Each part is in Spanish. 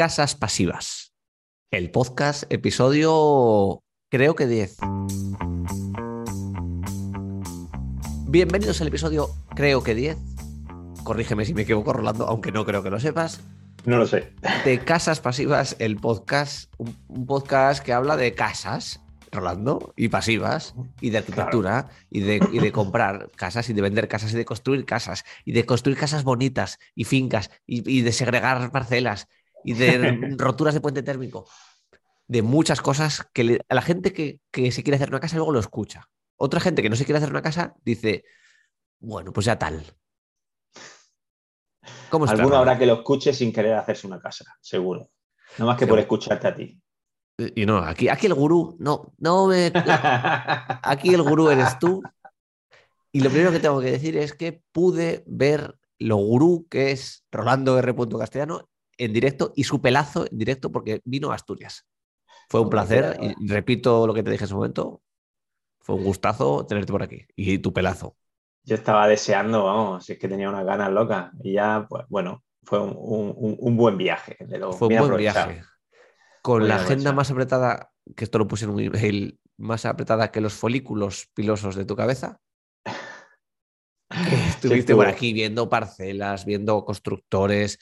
Casas Pasivas, el podcast episodio creo que 10. Bienvenidos al episodio creo que 10. Corrígeme si me equivoco, Rolando, aunque no creo que lo sepas. No lo sé. De Casas Pasivas, el podcast, un, un podcast que habla de casas, Rolando, y pasivas, y de arquitectura, y, de, y de comprar casas, y de vender casas, y de construir casas, y de construir casas bonitas, y fincas, y, y de segregar parcelas, y de roturas de puente térmico, de muchas cosas que le- a la gente que, que se quiere hacer una casa luego lo escucha. Otra gente que no se quiere hacer una casa dice, bueno, pues ya tal. ¿Cómo Alguno habrá que lo escuche sin querer hacerse una casa, seguro. No más que por escucharte a ti. Y no, aquí, aquí el gurú, no, no me. Aquí el gurú eres tú. Y lo primero que tengo que decir es que pude ver lo gurú que es Rolando R. Castellano en directo y su pelazo en directo porque vino a Asturias. Fue un Hombre, placer qué y repito lo que te dije en ese momento. Fue un gustazo tenerte por aquí y tu pelazo. Yo estaba deseando, vamos, si es que tenía unas ganas locas. Y ya, pues bueno, fue un, un- un buen viaje. De lo, Fue un buen viaje. Con Muy la agenda más apretada, que esto lo puse en un email, más apretada que los folículos pilosos de tu cabeza. Estuviste por aquí viendo parcelas, viendo constructores,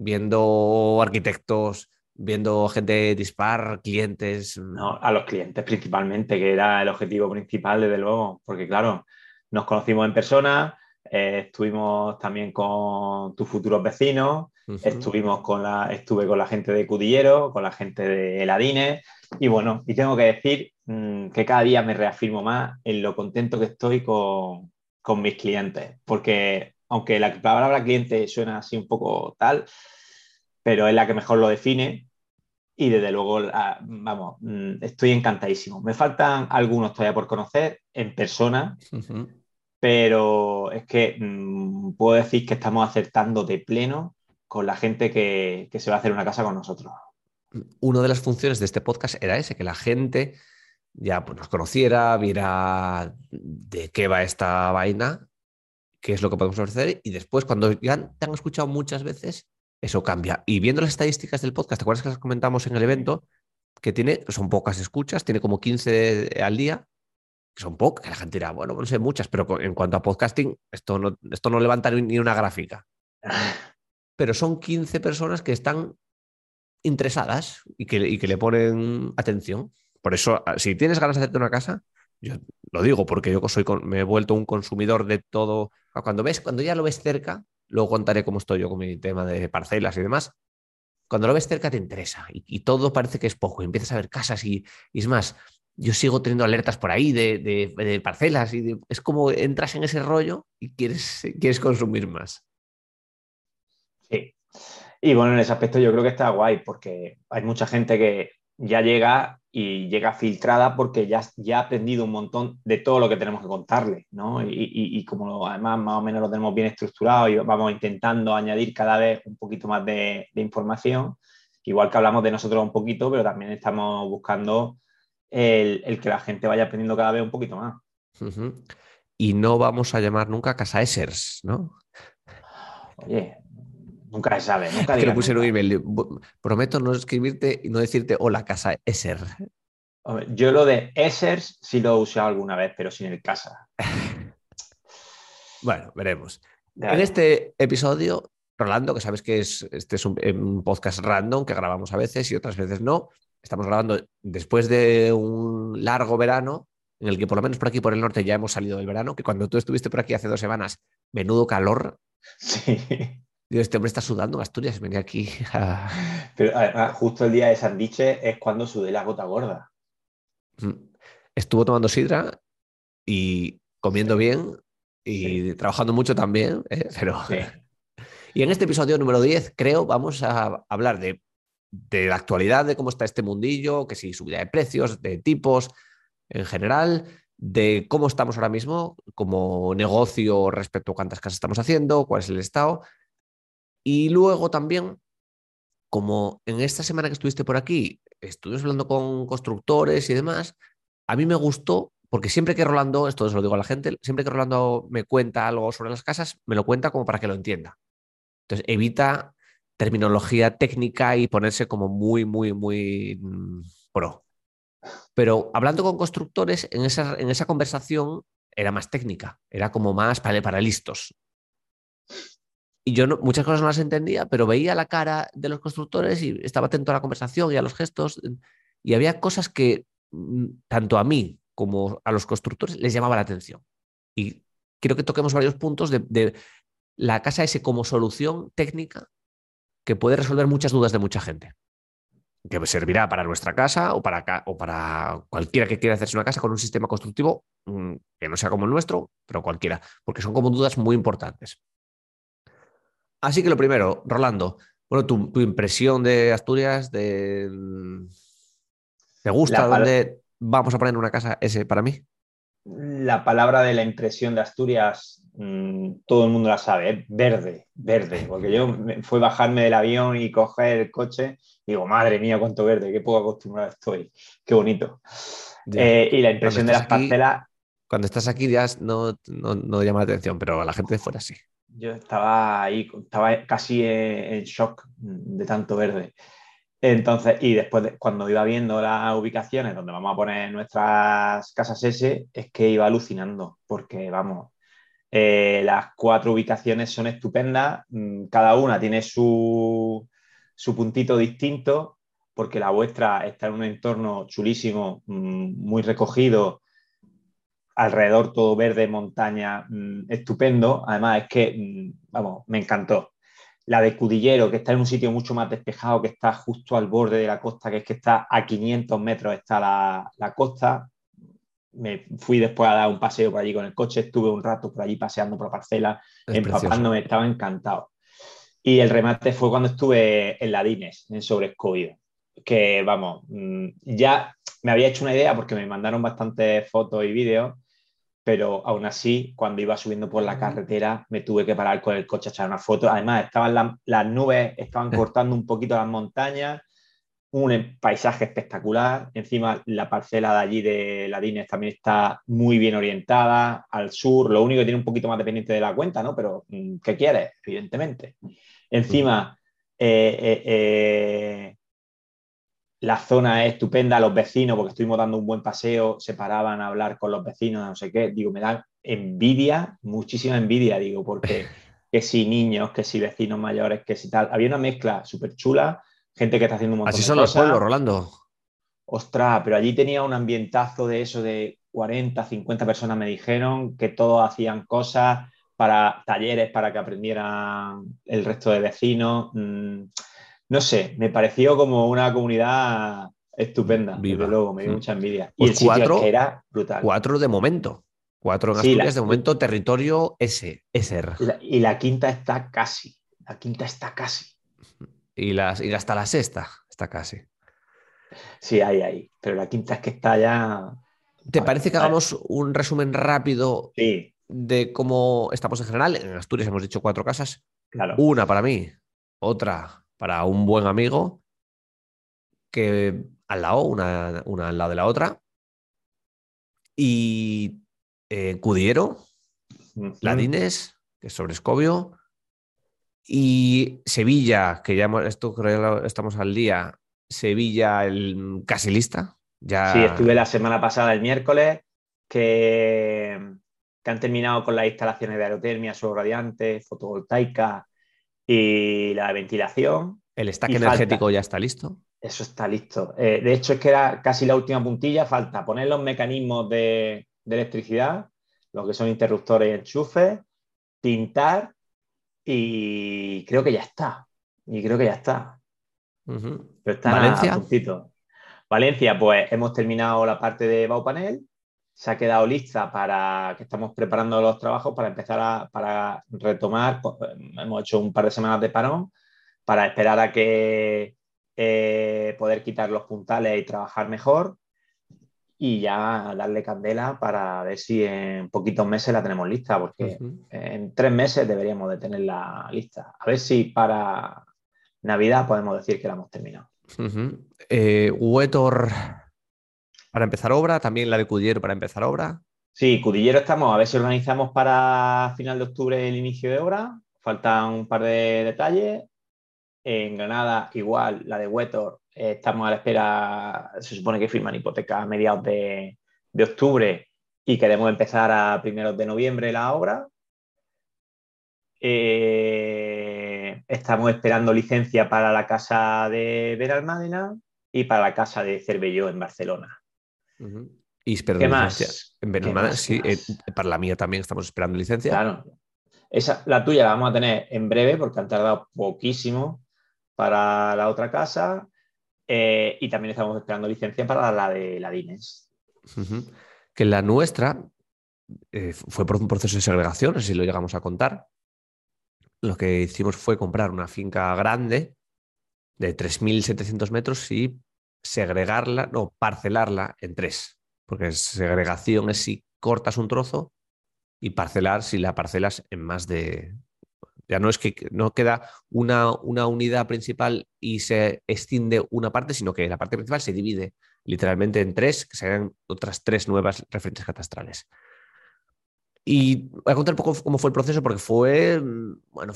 viendo arquitectos, viendo gente dispar, clientes. No, a los clientes principalmente, que era el objetivo principal, desde luego, porque claro, nos conocimos en persona, eh, estuvimos también con tus futuros vecinos, estuvimos con la, estuve con la gente de Cudillero, con la gente de Eladines, y bueno, y tengo que decir mm, que cada día me reafirmo más en lo contento que estoy con, con mis clientes, porque aunque la palabra cliente suena así un poco tal, pero es la que mejor lo define. Y desde luego, vamos, mm, estoy encantadísimo. Me faltan algunos todavía por conocer en persona, pero es que mm, puedo decir que estamos acertando de pleno con la gente que, que se va a hacer una casa con nosotros. Una de las funciones de este podcast era ese, que la gente ya pues, nos conociera, viera de qué va esta vaina, qué es lo que podemos ofrecer, y después, cuando ya te han escuchado muchas veces, eso cambia. Y viendo las estadísticas del podcast, ¿te acuerdas que las comentamos en el evento? Que tiene, son pocas escuchas, tiene como 15 al día, que son pocas, la gente dirá, bueno, no sé muchas, pero en cuanto a podcasting, esto no, esto no levanta ni una gráfica. Pero son 15 personas que están interesadas y que, y que le ponen atención. Por eso, a- si tienes ganas de hacerte una casa, yo lo digo porque yo soy me he vuelto un consumidor de todo. Cuando ves, cuando ya lo ves cerca, luego contaré cómo estoy yo con mi tema de parcelas y demás. Cuando lo ves cerca te interesa y, todo parece que es poco. y empiezas a ver casas y, es más, yo sigo teniendo alertas por ahí de, de- parcelas y es como entras en ese rollo y quieres, quieres consumir más. Sí. Y bueno, en ese aspecto yo creo que está guay porque hay mucha gente que ya llega y llega filtrada porque ya, ya ha aprendido un montón de todo lo que tenemos que contarle, ¿no? Y, y- y como lo- además más o menos lo tenemos bien estructurado y vamos intentando añadir cada vez un poquito más de, de información, igual que hablamos de nosotros un poquito, pero también estamos buscando el, el que la gente vaya aprendiendo cada vez un poquito más. Y no vamos a llamar nunca Casa Essers, ¿no? Oye, nunca se sabe, nunca que lo digas puse en un nunca. email. digo, "Bu- Prometo no escribirte y no decirte hola, Casa Esser. Yo lo de Essers sí lo he usado alguna vez, pero sin el casa. Bueno, veremos. En este episodio, Rolando, que sabes que es, este es un, un podcast random que grabamos a veces y otras veces no. Estamos grabando después de un largo verano, en el que por lo menos por aquí, por el norte, ya hemos salido del verano, que cuando tú estuviste por aquí hace dos semanas, menudo calor. Sí. Digo, este hombre está sudando en Asturias, venía aquí a... Pero además, justo el día de Sandiche es cuando sudé la gota gorda. Mm. Estuvo tomando sidra y comiendo bien y trabajando mucho también, ¿eh? pero... Sí. Y en este episodio número 10, creo, vamos a hablar de, de la actualidad, de cómo está este mundillo, que si subida de precios, de tipos en general, de cómo estamos ahora mismo como negocio respecto a cuántas casas estamos haciendo, cuál es el estado. Y luego también, como en esta semana que estuviste por aquí, estuvimos hablando con constructores y demás, a mí me gustó, porque siempre que Rolando, esto se lo digo a la gente, siempre que Rolando me cuenta algo sobre las casas, me lo cuenta como para que lo entienda. Entonces, evita terminología técnica y ponerse como muy, muy, muy mm, pro. Pero hablando con constructores, en esa, en esa conversación era más técnica, era como más para, para listos. Y yo muchas cosas no las entendía, pero veía la cara de los constructores y estaba atento a la conversación y a los gestos. Y había cosas que mm, tanto a mí como a los constructores les llamaba la atención. Y quiero que toquemos varios puntos de, la casa ese como solución técnica que puede resolver muchas dudas de mucha gente. Que servirá para nuestra casa o para, o para cualquiera que quiera hacerse una casa con un sistema constructivo mm, que no sea como el nuestro, pero cualquiera, porque son como dudas muy importantes. Así que lo primero, Rolando, bueno, tu, impresión de Asturias, de... ¿Te gusta dónde vamos a poner una casa ese para mí? La palabra de la impresión de Asturias, mm, todo el mundo la sabe, verde, verde, porque yo fue bajarme del avión y coger el coche y digo, madre mía, cuánto verde, qué poco acostumbrado estoy, qué bonito. Eh, y la impresión de las parcelas... Cuando estás aquí ya no, no llama la atención, pero a la gente de fuera sí yo estaba ahí, estaba casi en shock de tanto verde. Entonces, y después cuando iba viendo las ubicaciones donde vamos a poner nuestras casas S, es que iba alucinando, porque vamos, eh, las cuatro ubicaciones son estupendas, mm, cada una tiene su, su puntito distinto, porque la vuestra está en un entorno chulísimo, mm, muy recogido, alrededor todo verde, montaña, mm, estupendo. Además es que, mm, vamos, me encantó. La de Cudillero, que está en un sitio mucho más despejado, que está justo al borde de la costa, que es que está a 500 metros está la, costa. Me fui después a dar un paseo por allí con el coche, estuve un rato por allí paseando por la parcela, empapándome, estaba encantado. Y el remate fue cuando estuve en Ladines, en Sobrescovido, que vamos, mm, ya me había hecho una idea porque me mandaron bastantes fotos y vídeos pero aún así, cuando iba subiendo por la carretera, me tuve que parar con el coche a echar una foto. Además, estaban las nubes, estaban cortando un poquito las montañas, un paisaje espectacular. Encima, la parcela de allí de Ladines también está muy bien orientada al sur. Lo único que tiene un poquito más dependiente de la cuenta, ¿no? Pero, mm, ¿qué quieres? Evidentemente. Encima, eh, eh, eh, la zona es estupenda, los vecinos, porque estuvimos dando un buen paseo, se paraban a hablar con los vecinos, no sé qué. Digo, me da envidia, muchísima envidia, digo, porque que si niños, que si vecinos mayores, que si tal. Había una mezcla súper chula, gente que está haciendo un montón Así son los pueblos, Rolando. Ostras, pero allí tenía un ambientazo de eso de 40, 50 personas me dijeron que todos hacían cosas para talleres para que aprendieran el resto de vecinos. Mm, no sé, me pareció como una comunidad estupenda. Desde luego, me dio mm. mucha envidia. y pues el cuatro, era brutal. Cuatro de momento. Cuatro en Asturias, de momento territorio S, SR. y la quinta está casi. La quinta está casi. Y, las, y hasta la sexta está casi. Sí, ahí, ahí. Pero la quinta es que está ya. ¿Te parece que hagamos un resumen rápido de cómo estamos en general? En Asturias hemos dicho cuatro casas. Claro. Una para mí, otra para un buen amigo que al lado, una, al lado de la otra. Y eh, Cudiero, Ladines, que es sobre Escobio. Y Sevilla, que ya esto creo estamos al día. Sevilla, el casi lista. Ya... Sí, estuve la semana pasada, el miércoles, que, que han terminado con las instalaciones de aerotermia, radiante, fotovoltaica, y la ventilación. ¿El stack energético ya está listo? Eso está listo. Eh, de hecho, es que era casi la última puntilla. Falta poner los mecanismos de, electricidad, lo que son interruptores y enchufes, pintar y creo que ya está. Y creo que ya está. Valencia. Valencia, pues hemos terminado la parte de Baupanel se ha quedado lista para que estamos preparando los trabajos para empezar a para retomar. Pues, hemos hecho un par de semanas de parón para esperar a que eh, poder quitar los puntales y trabajar mejor y ya darle candela para ver si en poquitos meses la tenemos lista, porque en tres meses deberíamos de tenerla lista. A ver si para Navidad podemos decir que la hemos terminado. Uh para empezar obra, también la de Cudillero para empezar obra. Sí, Cudillero estamos, a ver si organizamos para final de octubre el inicio de obra. Faltan un par de detalles En Granada, igual, la de Wetor, estamos a la espera, se supone que firman hipoteca a mediados de, de octubre y queremos empezar a primeros de noviembre la obra. Eh, estamos esperando licencia para la casa de Benalmádena y para la casa de Cervelló en Barcelona. Y ¿Qué más? En Benalmádena, sí, eh, para la mía también estamos esperando licencia. Claro. Esa, la tuya la vamos a tener en breve porque han tardado poquísimo para la otra casa eh, y también estamos esperando licencia para la de la Dines. Que la nuestra fue por un proceso de segregación, no sé si lo llegamos a contar lo que hicimos fue comprar una finca grande de 3.700 metros y segregarla, no, parcelarla en tres, porque segregación es si cortas un trozo y parcelar si la parcelas en más de... Ya no es que no queda una, una unidad principal y se extiende una parte, sino que la parte principal se divide literalmente en tres, que serían otras tres nuevas referentes catastrales. Y voy a contar un poco cómo fue el proceso, porque fue, mm, bueno,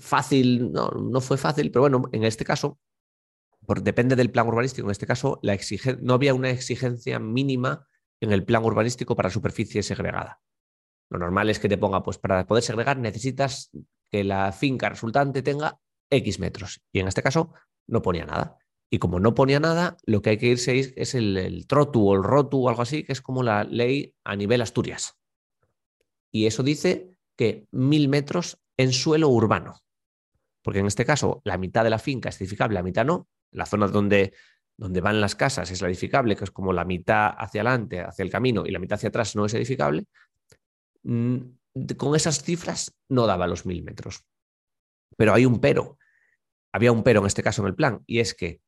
fácil, no, no fue fácil, pero bueno, en este caso, depende del plan urbanístico, en este caso, no había una exigencia mínima en el plan urbanístico para superficie segregada. Lo normal es que te ponga, pues para poder segregar necesitas que la finca resultante tenga X metros. Y en este caso no ponía nada. Y como no ponía nada, lo que hay que irse es el, el trotu o el rotu o algo así, que es como la ley a nivel Asturias y eso dice que mil metros en suelo urbano. Porque en este caso la mitad de la finca es edificable, la mitad no. La zona donde, donde van las casas es la edificable, que es como la mitad hacia adelante, hacia el camino, y la mitad hacia atrás no es edificable. Mm, con esas cifras no daba los mil metros. Pero hay un pero. Había un pero en este caso en el plan, y es que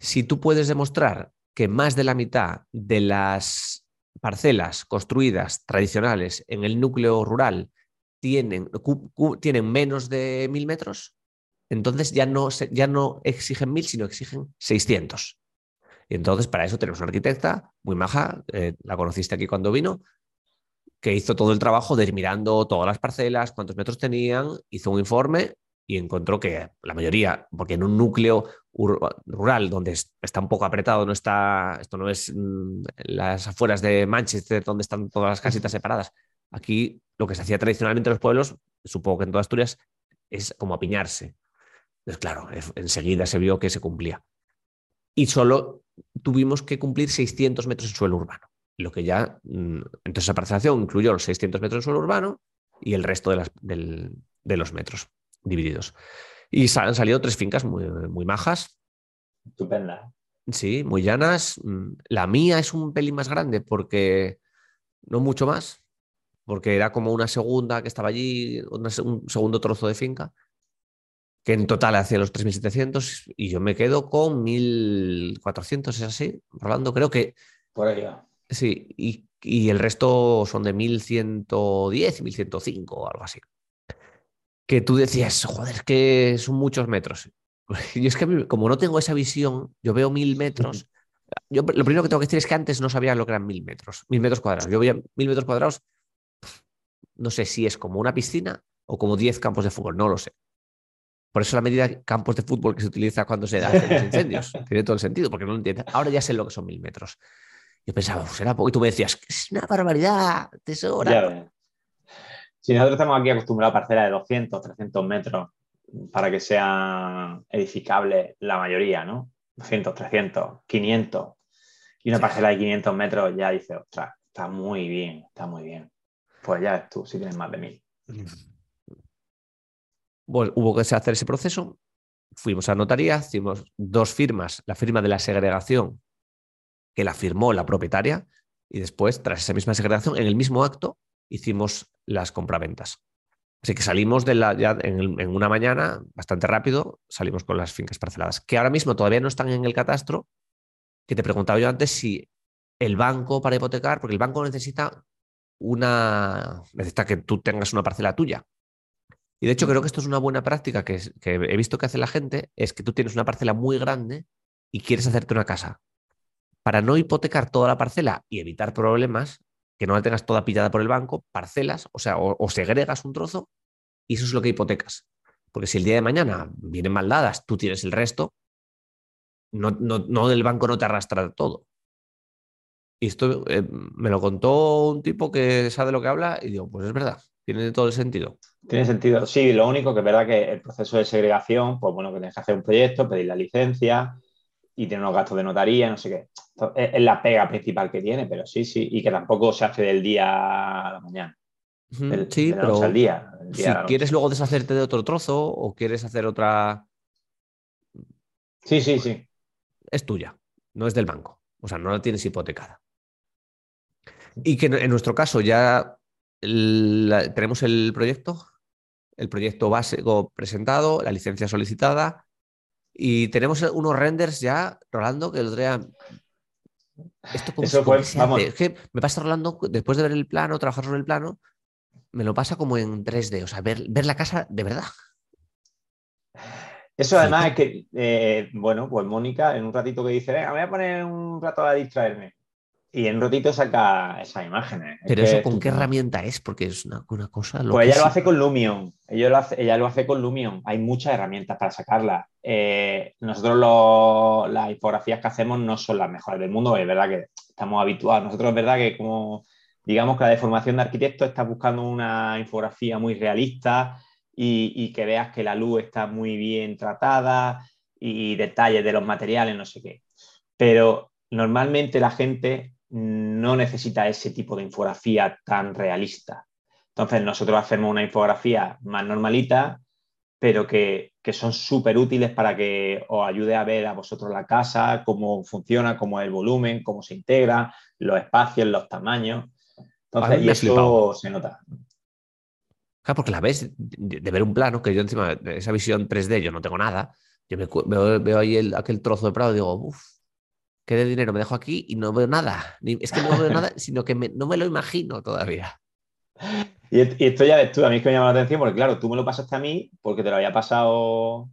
si tú puedes demostrar que más de la mitad de las parcelas construidas tradicionales en el núcleo rural tienen, tienen menos de mil metros, entonces ya no, ya no exigen mil, sino exigen 600. Y entonces para eso tenemos una arquitecta muy maja, eh, la conociste aquí cuando vino, que hizo todo el trabajo de ir mirando todas las parcelas, cuántos metros tenían, hizo un informe y encontró que la mayoría, porque en un núcleo rural donde está un poco apretado, no está, esto no es mm, las afueras de Manchester donde están todas las casitas separadas. Aquí lo que se hacía tradicionalmente en los pueblos, supongo que en toda Asturias, es como apiñarse. Entonces, claro, enseguida se vio que se cumplía. Y solo tuvimos que cumplir 600 metros en suelo urbano. Lo que ya, mm, entonces esa parcelación incluyó los 600 metros en suelo urbano y el resto de, las, de los metros divididos. Y han salido tres fincas muy, muy majas. Estupenda. Sí, muy llanas. Mm, la mía es un pelín más grande porque no mucho más, porque era como una segunda que estaba allí, un segundo trozo de finca, que en total hacía los 3.700 y yo me quedo con 1.400, es así, Rolando, creo que... Por ahí va. Sí, y, y el resto son de 1.110 y 1.105 o algo así que tú decías, joder, que son muchos metros. Y es que como no tengo esa visión, yo veo mil metros. Yo lo primero que tengo que decir es que antes no sabía lo que eran mil metros, mil metros cuadrados. Yo veía mil metros cuadrados, no sé si es como una piscina o como diez campos de fútbol, no lo sé. Por eso la medida de campos de fútbol que se utiliza cuando se dan los incendios tiene todo el sentido, porque no lo entiendo. Ahora ya sé lo que son mil metros. Yo pensaba, será poco. Y tú me decías, es una barbaridad, tesoro. Si nosotros estamos aquí acostumbrados a parcelas de 200, 300 metros para que sea edificable la mayoría, ¿no? 200, 300, 500. Y una parcela de 500 metros ya dice, ostras, está muy bien, está muy bien. Pues ya ves tú, si tienes más de mil. Hubo que hacer ese proceso. Fuimos a notaría, hicimos dos firmas, la firma de la segregación, que la firmó la propietaria, y después, tras esa misma segregación, en el mismo acto, hicimos las compraventas. Así que salimos de la, ya en, una mañana, bastante rápido, salimos con las fincas parceladas, que ahora mismo todavía no están en el catastro, que te preguntaba yo antes si el banco para hipotecar, porque el banco necesita una, necesita que tú tengas una parcela tuya. Y de hecho creo que esto es una buena práctica que, que he visto que hace la gente, es que tú tienes una parcela muy grande y quieres hacerte una casa. Para no hipotecar toda la parcela y evitar problemas, que no la tengas toda pillada por el banco, parcelas, o sea, o, segregas un trozo y eso es lo que hipotecas. Porque si el día de mañana vienen mal dadas, tú tienes el resto, no, no, no el banco no te arrastra todo. Y esto eh, me lo contó un tipo que sabe lo que habla y digo, pues es verdad, tiene todo el sentido. Tiene sentido. Sí, lo único que es verdad que el proceso de segregación, pues bueno, que tienes que hacer un proyecto, pedir la licencia y tiene unos gastos de notaría, no sé qué. Es la pega principal que tiene, pero sí, sí, y que tampoco se hace del día a la mañana. sí, pero al día, si quieres luego deshacerte de otro trozo o quieres hacer otra... Sí, sí, sí. Es tuya, no es del banco. O sea, no la tienes hipotecada. Y que en nuestro caso ya tenemos el proyecto, el proyecto básico presentado, la licencia solicitada y tenemos unos renders ya rolando que otro día... Esto Eso fue, vamos. Es que me pasa rolando, después de ver el plano, trabajar sobre el plano, me lo pasa como en 3D, o sea, ver, ver la casa de verdad. Eso además es que, eh, bueno, pues Mónica en un ratito que dice, venga, voy a poner un rato a distraerme. Y en ratito saca esas imágenes. Pero eso, ¿con qué herramienta es? Porque es una, cosa. Pues ella lo hace con Lumion. Ella lo hace, ella lo hace con Lumion. Hay muchas herramientas para sacarla. Eh, nosotros las infografías que hacemos no son las mejores del mundo. Es verdad que estamos habituados. Nosotros es verdad que como digamos que la deformación de arquitecto está buscando una infografía muy realista y, y que veas que la luz está muy bien tratada y detalles de los materiales, no sé qué. Pero normalmente la gente no necesita ese tipo de infografía tan realista. Entonces nosotros hacemos una infografía más normalita, pero que, son súper útiles para que os ayude a ver a vosotros la casa, cómo funciona, cómo es el volumen, cómo se integra, los espacios, los tamaños. Entonces, y eso se nota. Claro, porque la ves de, ver un plano, que yo encima de esa visión 3D yo no tengo nada. Yo veo, ahí aquel trozo de prado y digo, uff, qué de dinero me dejo aquí y no veo nada. Es que no veo nada, sino que no me lo imagino todavía. Y, esto ya ves tú, a mí es que me llama la atención porque, claro, tú me lo pasaste a mí porque te lo había pasado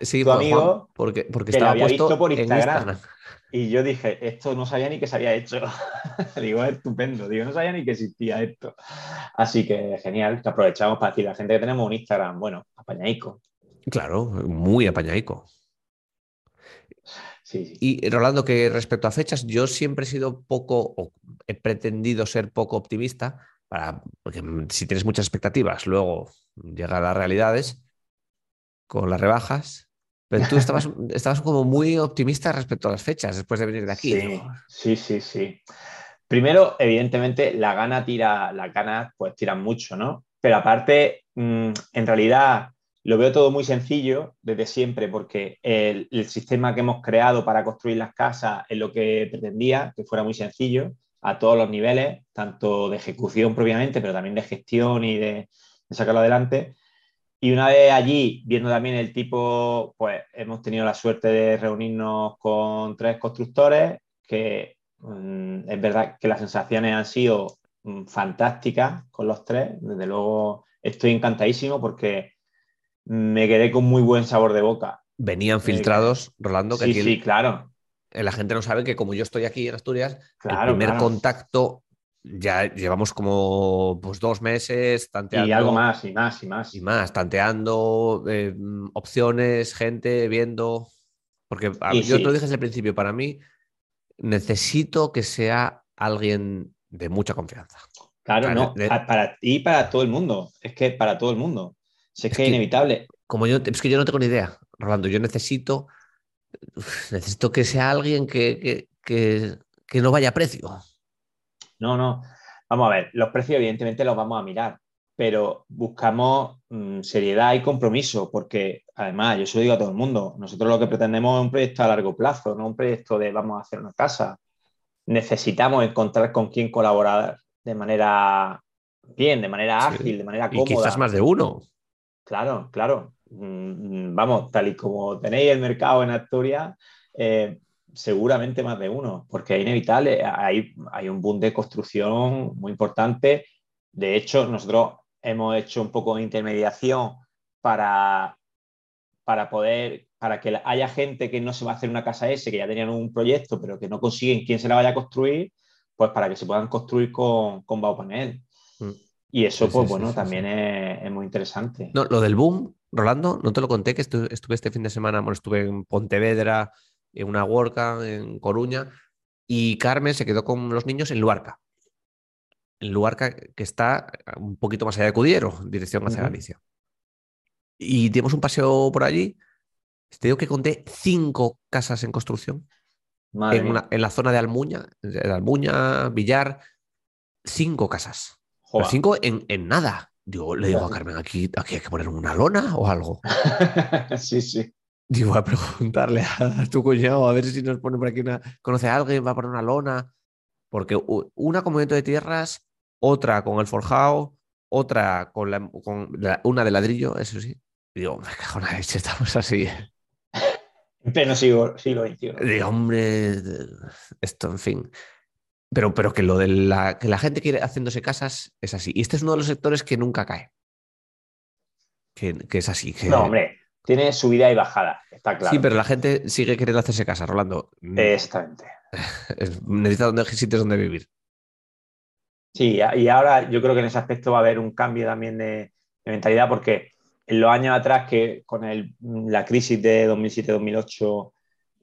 sí, tu amigo. porque, porque estaba había visto por Instagram. Y yo dije, esto no sabía ni que se había hecho. Digo, es estupendo. Digo, no sabía ni que existía esto. Así que genial, que aprovechamos para decir a la gente que tenemos un Instagram, bueno, apañaico. Claro, muy apañaico. Y Rolando, que respecto a fechas, yo siempre he sido poco, o he pretendido ser poco optimista, para, porque si tienes muchas expectativas, luego llega a las realidades con las rebajas. Pero tú estabas, estabas como muy optimista respecto a las fechas después de venir de aquí. Sí, sí, sí, Primero, evidentemente, la gana tira, las ganas pues tiran mucho, ¿no? Pero aparte, mm, en realidad, lo veo todo muy sencillo desde siempre porque el, sistema que hemos creado para construir las casas es lo que pretendía, que fuera muy sencillo a todos los niveles, tanto de ejecución propiamente, pero también de gestión y de, sacarlo adelante. Y una vez allí, viendo también el tipo, pues hemos tenido la suerte de reunirnos con tres constructores, que mm, es verdad que las sensaciones han sido mm, fantásticas con los tres. Desde luego estoy encantadísimo porque me quedé con muy buen sabor de boca. Venían eh, filtrados, Rolando, que sí, sí, claro. La gente no sabe que como yo estoy aquí en Asturias, el primer contacto ya llevamos como pues, dos meses tanteando. Y algo más, y más, y más. Y más, tanteando eh, opciones, gente, viendo. Porque yo te lo dije desde el principio, para mí necesito que sea alguien de mucha confianza. Claro, no, para ti y para todo el mundo. Es que para todo el mundo. Si es, que es inevitable. Como yo, es que yo no tengo ni idea, Rolando. Yo necesito, necesito que sea alguien que, no vaya a precio. No, no. Vamos a ver, los precios evidentemente los vamos a mirar, pero buscamos mm, seriedad y compromiso, porque además, yo se lo digo a todo el mundo, nosotros lo que pretendemos es un proyecto a largo plazo, no un proyecto de vamos a hacer una casa. Necesitamos encontrar con quién colaborar de manera bien, de manera ágil, de manera cómoda. Y quizás más de uno. Claro, claro. Mm, vamos, tal y como tenéis el mercado en Asturias, eh, seguramente más de uno, porque es inevitable, hay, hay un boom de construcción muy importante. De hecho, nosotros hemos hecho un poco de intermediación para, para poder, para que haya gente que no se va a hacer una casa S, que ya tenían un proyecto, pero que no consiguen quién se la vaya a construir, pues para que se puedan construir con, con Baupanel. Y eso, pues bueno, también es, muy interesante. No, lo del boom, Rolando, no te lo conté que estuve, este fin de semana, bueno, estuve en Pontevedra, en una worka en Coruña, y Carmen se quedó con los niños en Luarca. En Luarca, que está un poquito más allá de Cudiero, dirección hacia Galicia. Y dimos un paseo por allí. Te digo que conté cinco casas en construcción. En, la zona de Almuña, de Almuña, Villar, cinco casas. Cinco en, en nada. Digo, le digo a Carmen, aquí, aquí hay que poner una lona o algo. sí, sí. Digo, a preguntarle a tu cuñado a ver si nos pone por aquí una. ¿Conoce a alguien? ¿Va a poner una lona? Porque una con movimiento de tierras, otra con el forjado, otra con, la, con una de ladrillo, eso sí. Digo, me cago en la leche, estamos así. En pleno siglo, siglo XXI. Digo, hombre, esto, en fin. Pero, pero que lo de la, que la gente quiere haciéndose casas es así. Y este es uno de los sectores que nunca cae. Que, es así. No, hombre, tiene subida y bajada, está claro. Sí, pero la gente sigue queriendo hacerse casa, Rolando. Mm. Exactamente. Necesita donde, sitios donde vivir. Sí, y ahora yo creo que en ese aspecto va a haber un cambio también de, mentalidad porque en los años atrás que con la crisis de 2007-2008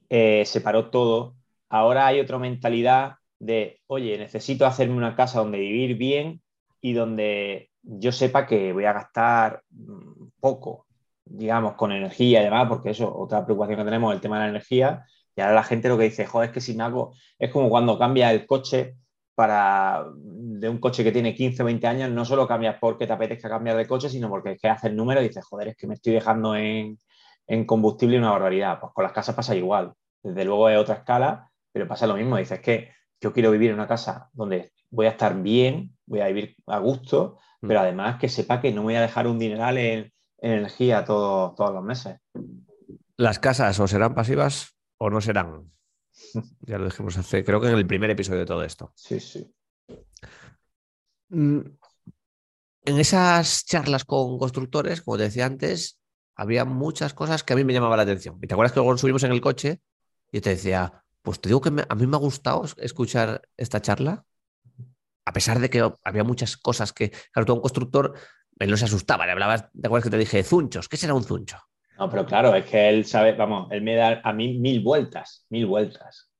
eh, se paró todo, ahora hay otra mentalidad de, oye, necesito hacerme una casa donde vivir bien y donde yo sepa que voy a gastar mm, poco, digamos, con energía y demás, porque eso, otra preocupación que tenemos, el tema de la energía, y ahora la gente lo que dice, joder, es que si me hago, es como cuando cambia el coche para de un coche que tiene 15 o 20 años, no solo cambias porque te apetezca cambiar de coche, sino porque es que haces el número y dices, joder, es que me estoy dejando en, en combustible una barbaridad. Pues con las casas pasa igual. Desde luego es otra escala, pero pasa lo mismo. Dices que yo quiero vivir en una casa donde voy a estar bien, voy a vivir a gusto, mm. pero además que sepa que no voy a dejar un dineral en, energía todos los meses. Las casas o serán pasivas o no serán. Ya lo dijimos hace, creo que en el primer episodio de todo esto. Sí, sí. Mm, en esas charlas con constructores, como te decía antes, había muchas cosas que a mí me llamaban la atención. ¿Y te acuerdas que luego subimos en el coche y te decía, pues te digo que a mí me ha gustado escuchar esta charla, a pesar de que había muchas cosas que, claro, todo un constructor, él no se asustaba, le hablabas, ¿te acuerdas que te dije, zunchos? ¿Qué será un zuncho? No, pero claro, es que él sabe, vamos, él me da a mí mil vueltas, mil vueltas.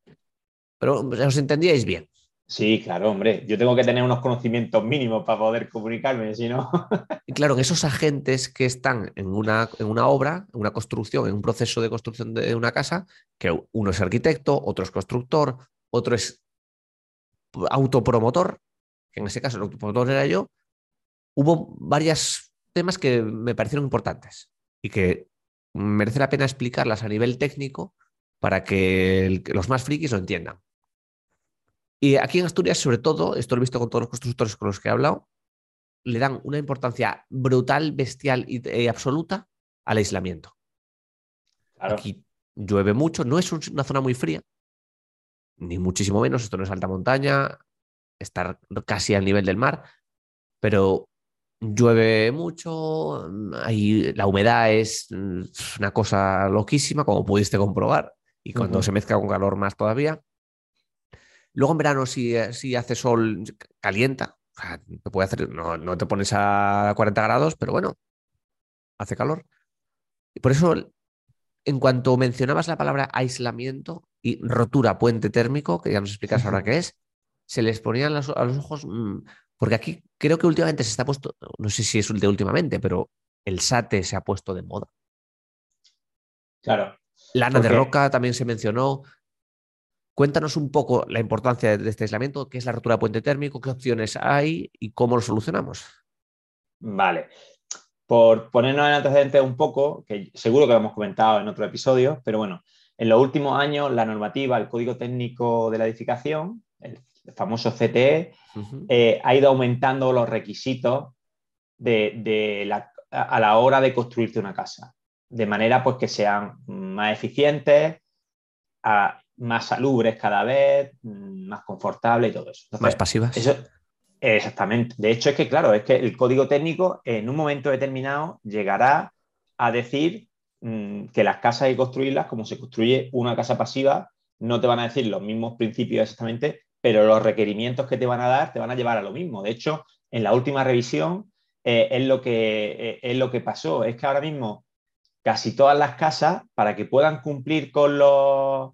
Pero os entendíais bien. Sí, claro, hombre. Yo tengo que tener unos conocimientos mínimos para poder comunicarme, si no. y claro, esos agentes que están en una, en una obra, en una construcción, en un proceso de construcción de una casa, que uno es arquitecto, otro es constructor, otro es autopromotor, que en ese caso el autopromotor era yo, hubo varios temas que me parecieron importantes y que merece la pena explicarlas a nivel técnico para que los más frikis lo entiendan. Y aquí en Asturias, sobre todo, esto lo he visto con todos los constructores con los que he hablado, le dan una importancia brutal, bestial y, absoluta al aislamiento. Aquí llueve mucho, no es una zona muy fría, ni muchísimo menos, esto no es alta montaña, estar casi al nivel del mar, pero llueve mucho, ahí la humedad es una cosa loquísima, como pudiste comprobar, y cuando se mezcla con calor más todavía. Luego en verano, si, eh, si hace sol, calienta. puede hacer, no, te pones a 40 grados, pero bueno, hace calor. Y por eso, en cuanto mencionabas la palabra aislamiento y rotura puente térmico, que ya nos explicas ahora qué es, se les ponían a los ojos, mm, porque aquí creo que últimamente se está puesto, no sé si es de últimamente, pero el SATE se ha puesto de moda. Claro. Lana de roca también se mencionó. Cuéntanos un poco la importancia de este aislamiento, qué es la rotura de puente térmico, qué opciones hay y cómo lo solucionamos. Vale. Por ponernos en antecedentes un poco, que seguro que lo hemos comentado en otro episodio, pero bueno, en los últimos años la normativa, el Código Técnico de la Edificación, el famoso CTE, eh, ha ido aumentando los requisitos de, a la hora de construirte una casa, de manera pues que sean más eficientes, a, más salubres cada vez, mm, más confortables y todo eso. más pasivas. Eso, exactamente. De hecho, es que, claro, es que el código técnico en un momento determinado llegará a decir mm, que las casas hay que construirlas como se construye una casa pasiva. No te van a decir los mismos principios exactamente, pero los requerimientos que te van a dar te van a llevar a lo mismo. De hecho, en la última revisión eh, es, lo que, eh, es lo que pasó. Es que ahora mismo casi todas las casas, para que puedan cumplir con, los,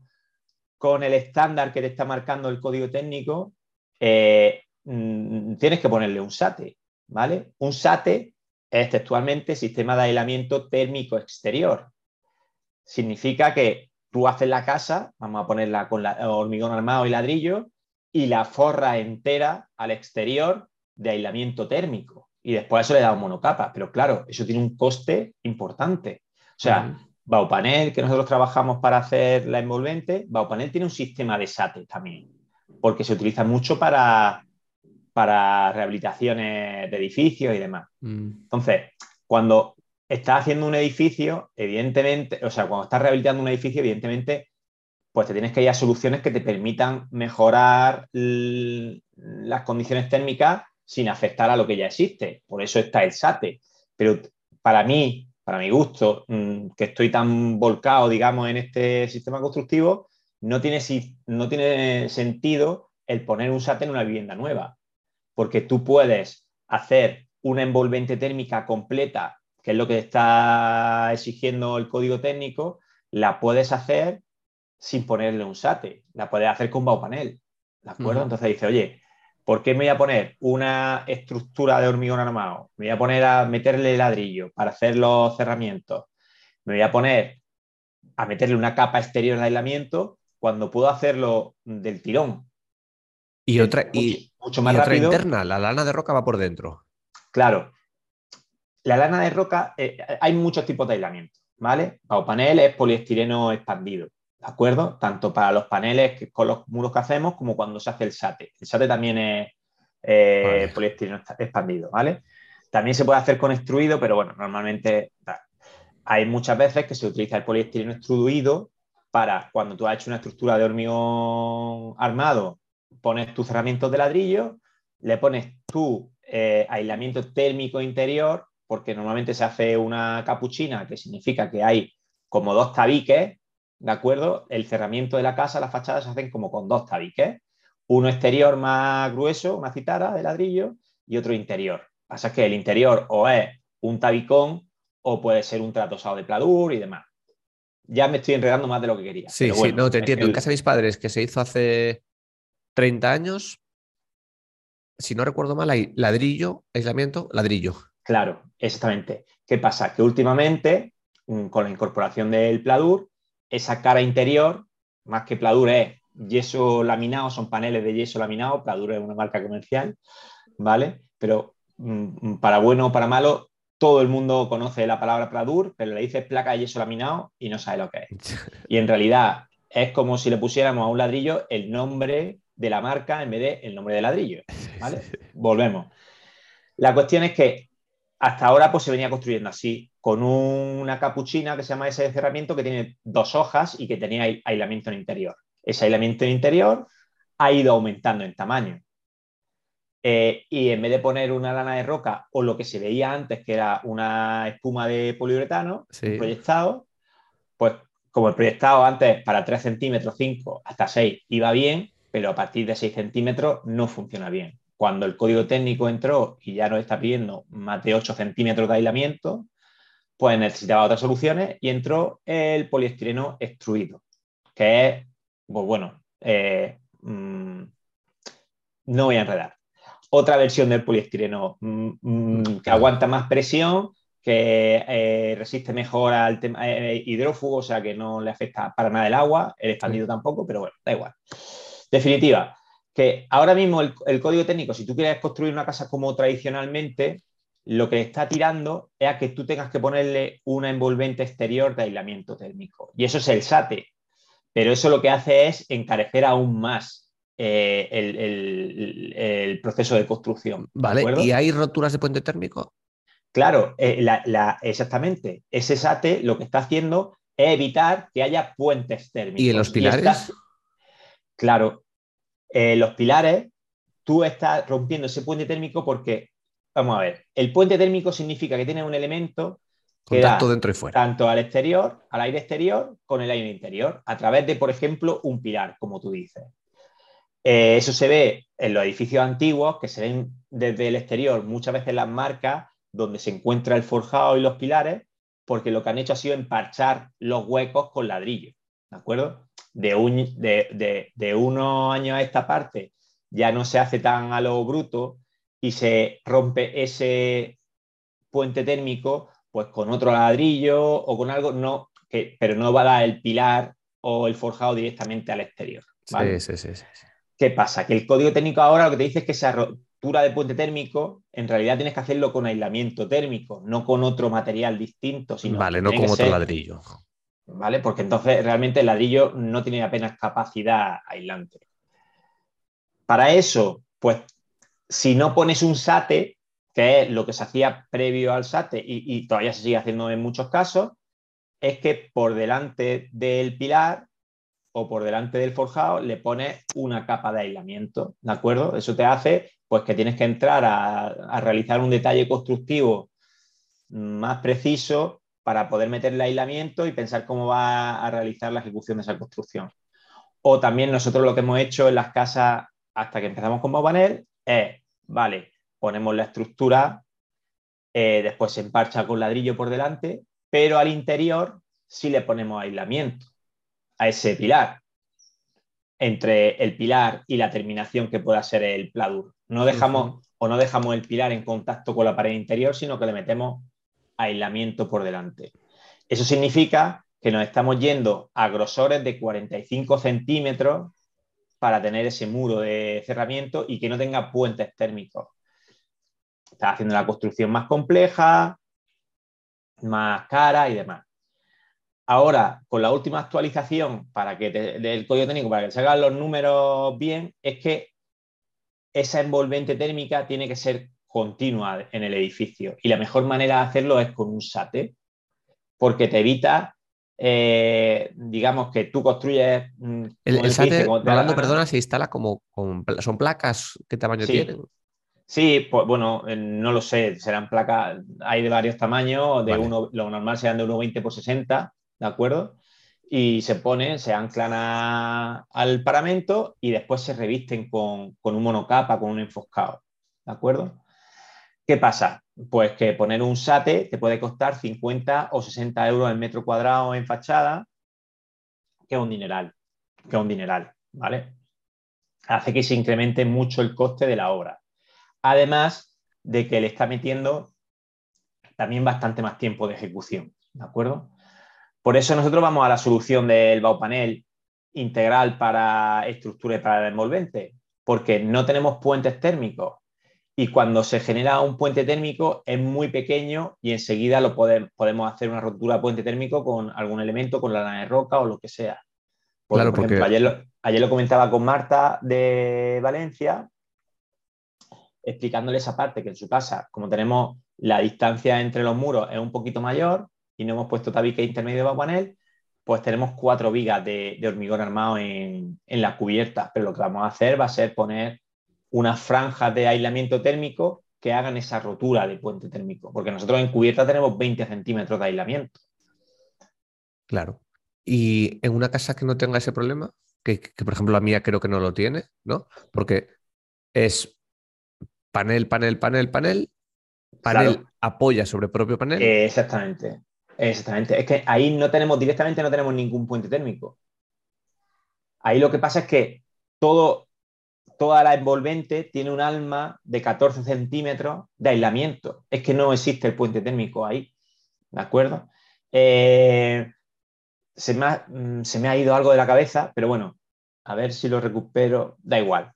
con el estándar que te está marcando el código técnico, eh, mm, tienes que ponerle un SATE, ¿vale? Un SATE es textualmente sistema de aislamiento térmico exterior. Significa que tú haces la casa, vamos a ponerla con hormigón armado y ladrillo, y la forra entera al exterior de aislamiento térmico. Y después eso le da un monocapa. Pero claro, eso tiene un coste importante. O sea, Baupanel, que nosotros trabajamos para hacer la envolvente, Baupanel tiene un sistema de SATE también, porque se utiliza mucho para, para rehabilitaciones de edificios y demás. Mm. Entonces, cuando estás haciendo un edificio, evidentemente, o sea, cuando estás rehabilitando un edificio, evidentemente, pues te tienes que ir a soluciones que te permitan mejorar las condiciones térmicas sin afectar a lo que ya existe. Por eso está el SATE. Pero para mí, para mi gusto, mm, que estoy tan volcado, digamos, en este sistema constructivo, no tiene, no tiene sentido el poner un SAT en una vivienda nueva, porque tú puedes hacer una envolvente térmica completa, que es lo que está exigiendo el código técnico, la puedes hacer sin ponerle un SATE, la puedes hacer con Baupanel, ¿de acuerdo? Entonces dice, oye, ¿Por qué me voy a poner una estructura de hormigón armado? Me voy a poner a meterle ladrillo para hacer los cerramientos. Me voy a poner a meterle una capa exterior de aislamiento cuando puedo hacerlo del tirón. Y otra, y, mucho más otra interna, la lana de roca va por dentro. Claro. La lana de roca, eh, hay muchos tipos de aislamiento, ¿vale? O panel es poliestireno expandido. ¿De acuerdo? Tanto para los paneles con los muros que hacemos como cuando se hace el SATE. El SATE también es eh, poliestireno expandido, ¿vale? También se puede hacer con extruido, pero bueno, normalmente hay muchas veces que se utiliza el poliestireno extruido para cuando tú has hecho una estructura de hormigón armado, pones tus cerramientos de ladrillo, le pones tu eh, aislamiento térmico interior, porque normalmente se hace una capuchina, que significa que hay como dos tabiques ¿de acuerdo? El cerramiento de la casa, las fachadas se hacen como con dos tabiques. Uno exterior más grueso, una citara de ladrillo, y otro interior. Pasa que el interior o es un tabicón o puede ser un tratosado de pladur y demás. Ya me estoy enredando más de lo que quería. Sí, sí, no, te entiendo. En casa de mis padres, que se hizo hace 30 años, si no recuerdo mal, hay ladrillo, aislamiento, ladrillo. Claro, exactamente. ¿Qué pasa? Que últimamente, mm, con la incorporación del pladur, esa cara interior, más que Pladur es yeso laminado, son paneles de yeso laminado, Pladur es una marca comercial, ¿vale? Pero mm, para bueno o para malo, todo el mundo conoce la palabra Pladur, pero le dices placa de yeso laminado y no sabe lo que es. Y en realidad es como si le pusiéramos a un ladrillo el nombre de la marca en vez de el nombre del ladrillo, ¿vale? Volvemos. La cuestión es que hasta ahora pues se venía construyendo así, con una capuchina que se llama ese cerramiento que tiene dos hojas y que tenía aislamiento en interior. Ese aislamiento en interior ha ido aumentando en tamaño. Eh, y en vez de poner una lana de roca o lo que se veía antes, que era una espuma de poliuretano proyectado, pues como el proyectado antes para 3 centímetros, 5 hasta 6 iba bien, pero a partir de 6 centímetros no funciona bien. Cuando el código técnico entró y ya nos está pidiendo más de 8 centímetros de aislamiento, pues necesitaba otras soluciones y entró el poliestireno extruido, que es, pues bueno, eh, mm, no voy a enredar. Otra versión del poliestireno mm, mm, que aguanta más presión, que eh, resiste mejor al tema eh, hidrófugo, o sea que no le afecta para nada el agua, el expandido tampoco, pero bueno, da igual. Definitiva, que ahora mismo el, código técnico, si tú quieres construir una casa como tradicionalmente, lo que está tirando es a que tú tengas que ponerle una envolvente exterior de aislamiento térmico. Y eso es el SATE. Pero eso lo que hace es encarecer aún más eh, el, proceso de construcción. Vale, ¿y hay roturas de puente térmico? Claro, eh, exactamente. Ese SATE lo que está haciendo es evitar que haya puentes térmicos. ¿Y en los pilares? claro, eh, los pilares, tú estás rompiendo ese puente térmico porque, vamos a ver, el puente térmico significa que tiene un elemento que Contacto dentro y fuera. tanto al exterior, al aire exterior, con el aire interior, a través de, por ejemplo, un pilar, como tú dices. Eh, eso se ve en los edificios antiguos, que se ven desde el exterior muchas veces las marcas donde se encuentra el forjado y los pilares, porque lo que han hecho ha sido emparchar los huecos con ladrillo, ¿de acuerdo? De, de, unos años a esta parte ya no se hace tan a lo bruto y se rompe ese puente térmico pues con otro ladrillo o con algo, no, que, pero no va a dar el pilar o el forjado directamente al exterior. Sí, sí, sí, sí, ¿Qué pasa? Que el código técnico ahora lo que te dice es que esa rotura de puente térmico, en realidad tienes que hacerlo con aislamiento térmico, no con otro material distinto. Sino vale, no con otro ladrillo. ¿Vale? Porque entonces realmente el ladrillo no tiene apenas capacidad aislante. Para eso, pues si no pones un SATE, que es lo que se hacía previo al SATE y, todavía se sigue haciendo en muchos casos, es que por delante del pilar o por delante del forjado le pones una capa de aislamiento, ¿de acuerdo? Eso te hace pues que tienes que entrar a, realizar un detalle constructivo más preciso para poder meterle aislamiento y pensar cómo va a realizar la ejecución de esa construcción. O también nosotros lo que hemos hecho en las casas hasta que empezamos con Baupanel es, vale, ponemos la estructura, eh, después se emparcha con ladrillo por delante, pero al interior sí le ponemos aislamiento a ese pilar, entre el pilar y la terminación que pueda ser el pladur. No dejamos o no dejamos el pilar en contacto con la pared interior, sino que le metemos aislamiento por delante. Eso significa que nos estamos yendo a grosores de 45 centímetros para tener ese muro de cerramiento y que no tenga puentes térmicos. Está haciendo la construcción más compleja, más cara y demás. Ahora, con la última actualización para que del código técnico, para que se hagan los números bien, es que esa envolvente térmica tiene que ser continua en el edificio. Y la mejor manera de hacerlo es con un SATE, porque te evita, eh, digamos, que tú construyes. Mm, el, SATE, hablando, perdona, se instala como. ¿Son placas? ¿Qué tamaño tienen? Sí, pues bueno, eh, no lo sé, serán placas, hay de varios tamaños, de uno, lo normal serán de 1,20 por 60 ¿de acuerdo? Y se ponen, se anclan al paramento y después se revisten con, un monocapa, con un enfoscado, ¿de acuerdo? ¿Qué pasa? Pues que poner un SATE te puede costar 50 o 60 euros el metro cuadrado en fachada, que es un dineral, que es un dineral, ¿vale? Hace que se incremente mucho el coste de la obra. Además de que le está metiendo también bastante más tiempo de ejecución, ¿de acuerdo? Por eso nosotros vamos a la solución del Baupanel integral para estructura y para envolvente, porque no tenemos puentes térmicos y cuando se genera un puente térmico es muy pequeño y enseguida lo podemos, hacer una rotura de puente térmico con algún elemento, con la lana de roca o lo que sea. claro, por ejemplo, ayer, lo, ayer lo comentaba con Marta de Valencia, explicándole esa parte, que en su casa, como tenemos la distancia entre los muros es un poquito mayor, y no hemos puesto tabique intermedio de panel, pues tenemos cuatro vigas de, hormigón armado en, en las cubiertas. Pero lo que vamos a hacer va a ser poner unas franjas de aislamiento térmico que hagan esa rotura de puente térmico, porque nosotros en cubierta tenemos 20 centímetros de aislamiento. Claro. Y en una casa que no tenga ese problema, que, por ejemplo la mía creo que no lo tiene, ¿no? Porque es panel, panel, panel, panel, panel apoya sobre propio panel. exactamente. Exactamente. Es que ahí no tenemos, directamente no tenemos ningún puente térmico. Ahí lo que pasa es que todo, toda la envolvente tiene un alma de 14 centímetros de aislamiento. Es que no existe el puente térmico ahí. ¿De acuerdo? Eh, se, me ha, mm, se me ha ido algo de la cabeza, pero bueno, a ver si lo recupero. Da igual.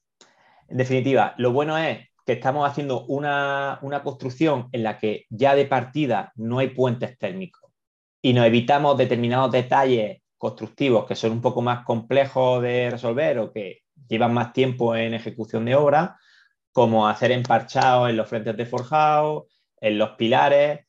En definitiva, lo bueno es que estamos haciendo una, una, construcción en la que ya de partida no hay puentes térmicos y nos evitamos determinados detalles constructivos que son un poco más complejos de resolver o que llevan más tiempo en ejecución de obra, como hacer emparchados en los frentes de forjado, en los pilares.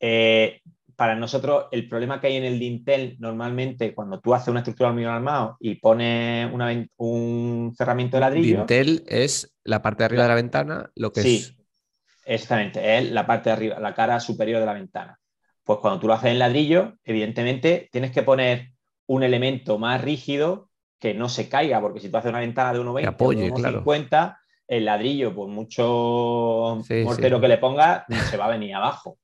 Eh, para nosotros, el problema que hay en el dintel, normalmente, cuando tú haces una estructura de hormigón armado y pones un cerramiento de ladrillo. Dintel es la parte de arriba de la ventana, lo que sí, es. Exactamente, es la parte de arriba, la cara superior de la ventana. Pues cuando tú lo haces en ladrillo, evidentemente tienes que poner un elemento más rígido que no se caiga, porque si tú haces una ventana de 1,20 o 1,50, el ladrillo, por mucho mortero que le ponga, se va a venir abajo.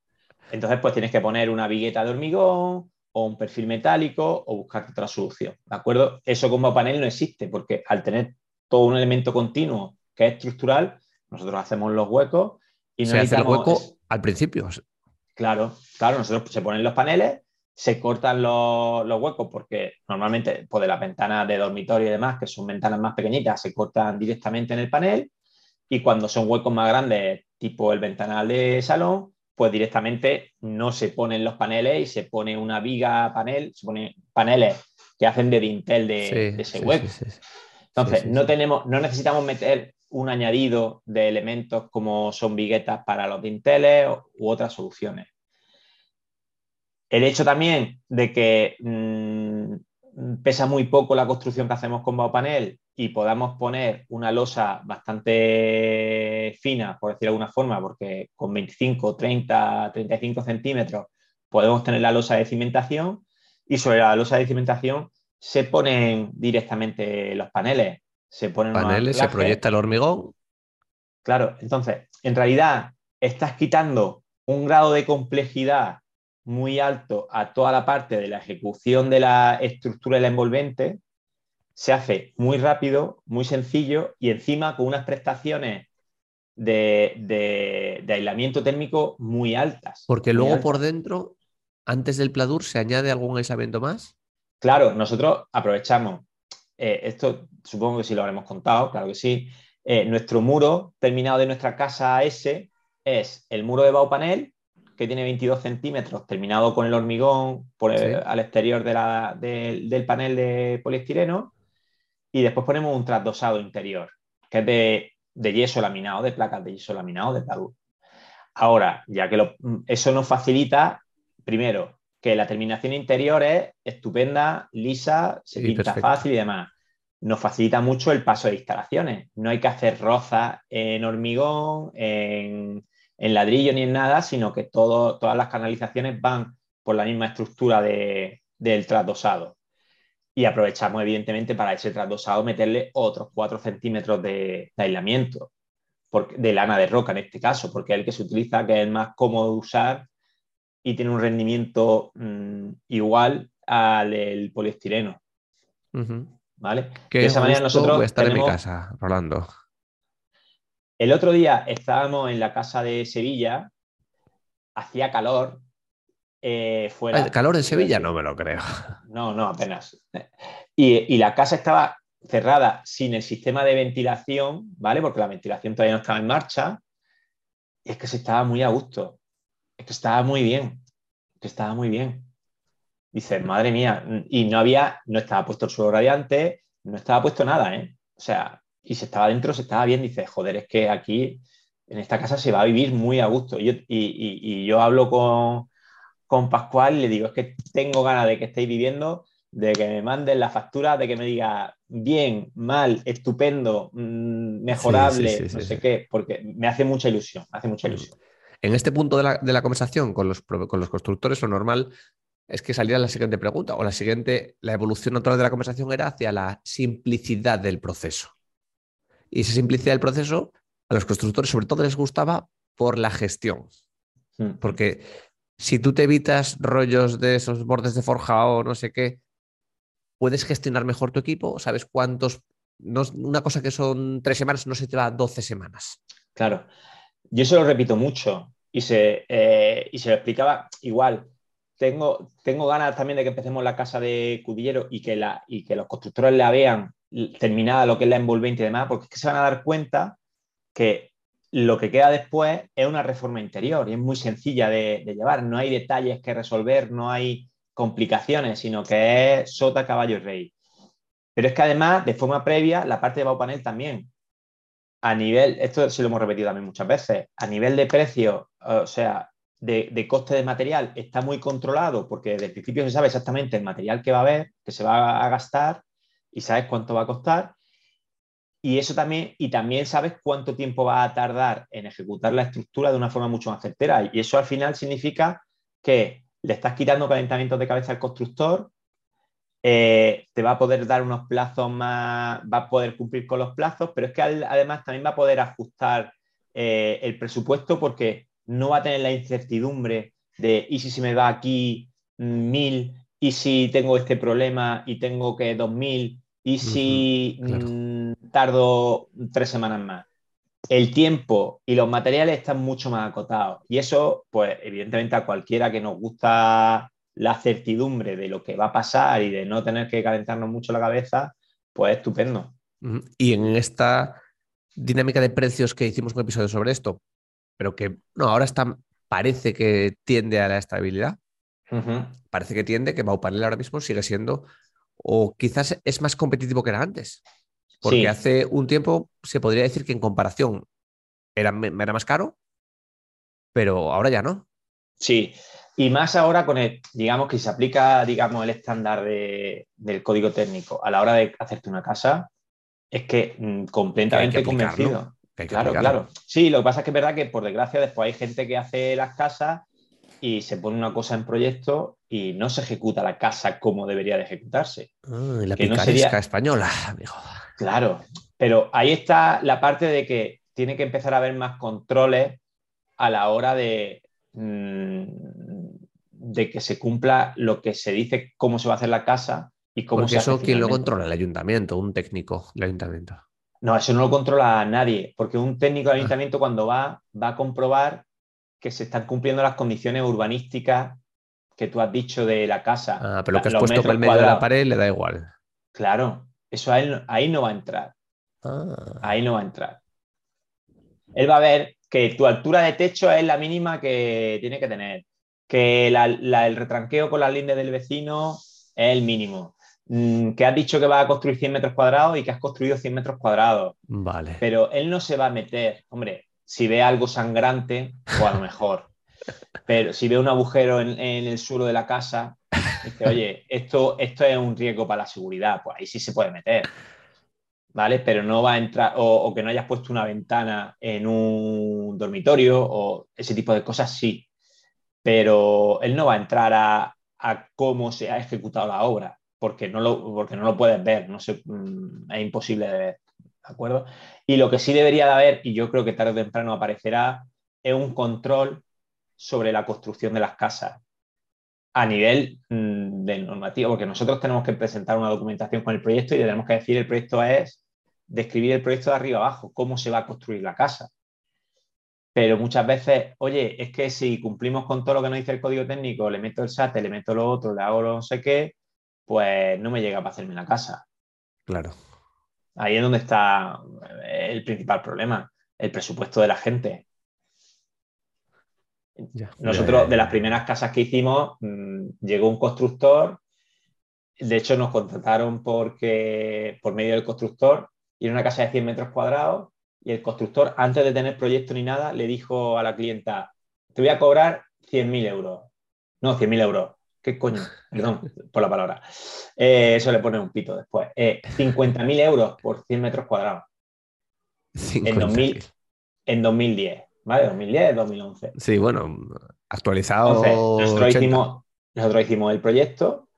Entonces, pues tienes que poner una vigueta de hormigón o un perfil metálico o buscar otra solución. ¿De acuerdo? Eso como panel no existe porque al tener todo un elemento continuo que es estructural, nosotros hacemos los huecos y no se hace el hueco al principio. Claro, claro, nosotros se ponen los paneles, se cortan los, huecos porque normalmente pues de las ventanas de dormitorio y demás, que son ventanas más pequeñitas, se cortan directamente en el panel y cuando son huecos más grandes, tipo el ventanal de salón, pues directamente no se ponen los paneles y se pone una viga panel, se ponen paneles que hacen de dintel de, ese hueco. Entonces, no tenemos, no necesitamos meter un añadido de elementos como son viguetas para los dinteles u otras soluciones. El hecho también de que mm, pesa muy poco la construcción que hacemos con panel y podamos poner una losa bastante fina, por decirlo de alguna forma, porque con 25, 30, 35 centímetros podemos tener la losa de cimentación y sobre la losa de cimentación se ponen directamente los paneles. Se ponen paneles, se proyecta el hormigón. Claro, entonces, en realidad estás quitando un grado de complejidad muy alto a toda la parte de la ejecución de la estructura de la envolvente se hace muy rápido, muy sencillo y encima con unas prestaciones de, aislamiento térmico muy altas. Porque luego por dentro, antes del pladur, ¿se añade algún aislamiento más? Claro, nosotros aprovechamos, eh, esto supongo que sí lo habremos contado, claro que sí, eh, nuestro muro terminado de nuestra casa S es el muro de Baupanel, que tiene 22 centímetros, terminado con el hormigón al exterior del panel de poliestireno, y después ponemos un trasdosado interior, que es de, yeso laminado, de placas de yeso laminado, de talud. Ahora, ya que eso nos facilita, primero, que la terminación interior es estupenda, lisa, se pinta fácil y demás. Nos facilita mucho el paso de instalaciones. No hay que hacer rozas en hormigón, en, ladrillo ni en nada, sino que todas las canalizaciones van por la misma estructura del trasdosado y aprovechamos evidentemente para ese trasdosado meterle otros 4 centímetros de, aislamiento de lana de roca en este caso, porque es el que se utiliza, que es el más cómodo de usar y tiene un rendimiento mm, igual al del poliestireno. ¿Vale? de esa manera nosotros estar en mi casa, Rolando. El otro día estábamos en la casa de Sevilla, hacía calor eh, ¿El calor en Sevilla? No me lo creo. No, no, apenas. Y, la casa estaba cerrada sin el sistema de ventilación, ¿vale? Porque la ventilación todavía no estaba en marcha. Y es que se estaba muy a gusto. Es que estaba muy bien. que estaba muy bien. Dices, madre mía. Y no había, no estaba puesto el suelo radiante, no estaba puesto nada, ¿eh? O sea, y se estaba dentro, se estaba bien. Dices, joder, es que aquí, en esta casa se va a vivir muy a gusto. y yo hablo con con Pascual y le digo, es que tengo ganas de que estéis viviendo, de que me manden la factura, de que me diga bien, mal, estupendo, mm, mejorable, no sé qué, porque me hace mucha ilusión, hace mucha ilusión. En este punto de la, conversación con los, con los constructores, lo normal es que saliera la siguiente pregunta o la siguiente, la evolución otra de la conversación era hacia la simplicidad del proceso. Y esa simplicidad del proceso a los constructores sobre todo les gustaba por la gestión. Hmm. Porque si tú te evitas rollos de esos bordes de forja o no sé qué, puedes gestionar mejor tu equipo, sabes cuántos, una cosa que son tres semanas no se te va 12 semanas. Claro, yo se lo repito mucho y se, eh, y se lo explicaba igual. Tengo, tengo ganas también de que empecemos la casa de Cudillero y que, la, y que los constructores la vean terminada lo que es la envolvente y demás, porque es que se van a dar cuenta que lo que queda después es una reforma interior y es muy sencilla de, llevar. No hay detalles que resolver, no hay complicaciones, sino que es sota, caballo y rey. Pero es que además, de forma previa, la parte de Baupanel también. A nivel, esto se lo hemos repetido también muchas veces, a nivel de precio, o sea, de, de, coste de material está muy controlado porque desde el principio se sabe exactamente el material que va a haber, que se va a gastar y sabes cuánto va a costar. Y eso también, y también sabes cuánto tiempo va a tardar en ejecutar la estructura de una forma mucho más certera. Y eso al final significa que le estás quitando calentamientos de cabeza al constructor, eh, te va a poder dar unos plazos más, va a poder cumplir con los plazos, pero es que además también va a poder ajustar eh, el presupuesto porque no va a tener la incertidumbre de, ¿y si se me va aquí mil? ¿Y si tengo este problema y tengo que dos mil? ¿Y si mm, tardo tres semanas más? El tiempo y los materiales están mucho más acotados. Y eso, pues, evidentemente, a cualquiera que nos gusta la certidumbre de lo que va a pasar y de no tener que calentarnos mucho la cabeza, pues estupendo. Y en esta dinámica de precios que hicimos un episodio sobre esto, pero que no, ahora está, parece que tiende a la estabilidad. Parece que tiende que Baupanel ahora mismo sigue siendo, o quizás es más competitivo que era antes. Porque hace un tiempo se podría decir que en comparación era, era más caro, pero ahora ya no. Sí, y más ahora con el, digamos que se aplica, digamos, el estándar del código técnico a la hora de hacerte una casa, es que mm, completamente convencido. claro, claro. Sí, lo que pasa es que es verdad que por desgracia después hay gente que hace las casas y se pone una cosa en proyecto y no se ejecuta la casa como debería de ejecutarse. Ah, la que picaresca española, amigo. Claro, pero ahí está la parte de que tiene que empezar a haber más controles a la hora de, mm, de que se cumpla lo que se dice, cómo se va a hacer la casa y cómo porque se eso, ¿quién lo controla? El ayuntamiento, un técnico del ayuntamiento. No, eso no lo controla nadie, porque un técnico del ah. ayuntamiento cuando va, va a comprobar que se están cumpliendo las condiciones urbanísticas que tú has dicho de la casa. Ah, pero lo que has puesto por el medio de la pared le da igual. Claro, eso ahí no va a entrar. Ah. Ahí no va a entrar. Él va a ver que tu altura de techo es la mínima que tiene que tener, que el retranqueo con las líneas del vecino es el mínimo, mm, que has dicho que vas a construir 100 metros cuadrados y que has construido 100 metros cuadrados. Vale. Pero él no se va a meter, hombre, si ve algo sangrante, o pues a lo mejor. Pero si ve un agujero en, el suelo de la casa, dice, oye, esto, esto es un riesgo para la seguridad, pues ahí sí se puede meter. ¿Vale? Pero no va a entrar, o, que no hayas puesto una ventana en un dormitorio, o ese tipo de cosas sí. Pero él no va a entrar a, cómo se ha ejecutado la obra, porque no lo, porque no lo puedes ver, no mm, es imposible de ver. ¿De acuerdo? Y lo que sí debería de haber, y yo creo que tarde o temprano aparecerá, es un control sobre la construcción de las casas a nivel mm, del normativo, porque nosotros tenemos que presentar una documentación con el proyecto y tenemos que decir el proyecto es describir el proyecto de arriba abajo, cómo se va a construir la casa. Pero muchas veces, oye, es que si cumplimos con todo lo que nos dice el código técnico, le meto el SAT, le meto lo otro, le hago lo no sé qué, pues no me llega para hacerme la casa. Claro. Ahí es donde está el principal problema, el presupuesto de la gente. Nosotros, de las primeras casas que hicimos, mm, llegó un constructor, de hecho nos contrataron porque, por medio del constructor, y era una casa de 100 metros cuadrados, y el constructor, antes de tener proyecto ni nada, le dijo a la clienta, te voy a cobrar 100.000 euros. No, 100.000 euros. ¿Qué coño? Perdón por la palabra. Eh, eso le pone un pito después. 50.000 eh, euros por 100 metros cuadrados. En, 2000, en 2010. ¿Vale? 2010, 2011. Sí, bueno, actualizado. nosotros, hicimos, nosotros hicimos el proyecto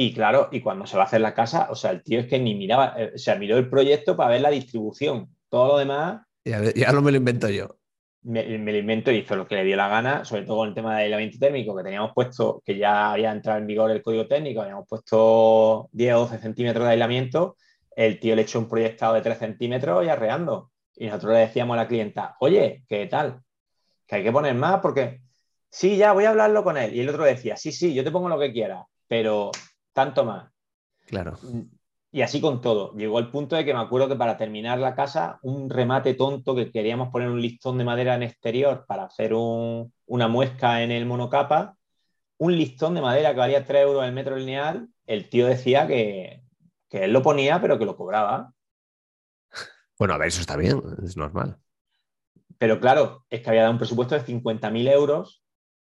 y claro, y cuando se va a hacer la casa, o sea, el tío es que ni miraba, eh, o sea, miró el proyecto para ver la distribución. Todo lo demás. Ya, no me lo invento yo. Me, lo invento y hizo lo que le dio la gana, sobre todo con el tema del aislamiento térmico, que teníamos puesto, que ya había entrado en vigor el código técnico, habíamos puesto 10 o 12 centímetros de aislamiento. El tío le echó un proyectado de 3 centímetros y arreando. Y nosotros le decíamos a la clienta, oye, ¿qué tal? Que hay que poner más porque, sí, ya voy a hablarlo con él. Y el otro decía, sí, sí, yo te pongo lo que quieras, pero tanto más. Claro. Y así con todo. Llegó el punto de que me acuerdo que para terminar la casa, un remate tonto que queríamos poner un listón de madera en exterior para hacer una muesca en el monocapa, un listón de madera que valía 3 euros el metro lineal, el tío decía que, que él lo ponía, pero que lo cobraba. Bueno, a ver, eso está bien, es normal. Pero claro, es que había dado un presupuesto de 50.000 euros,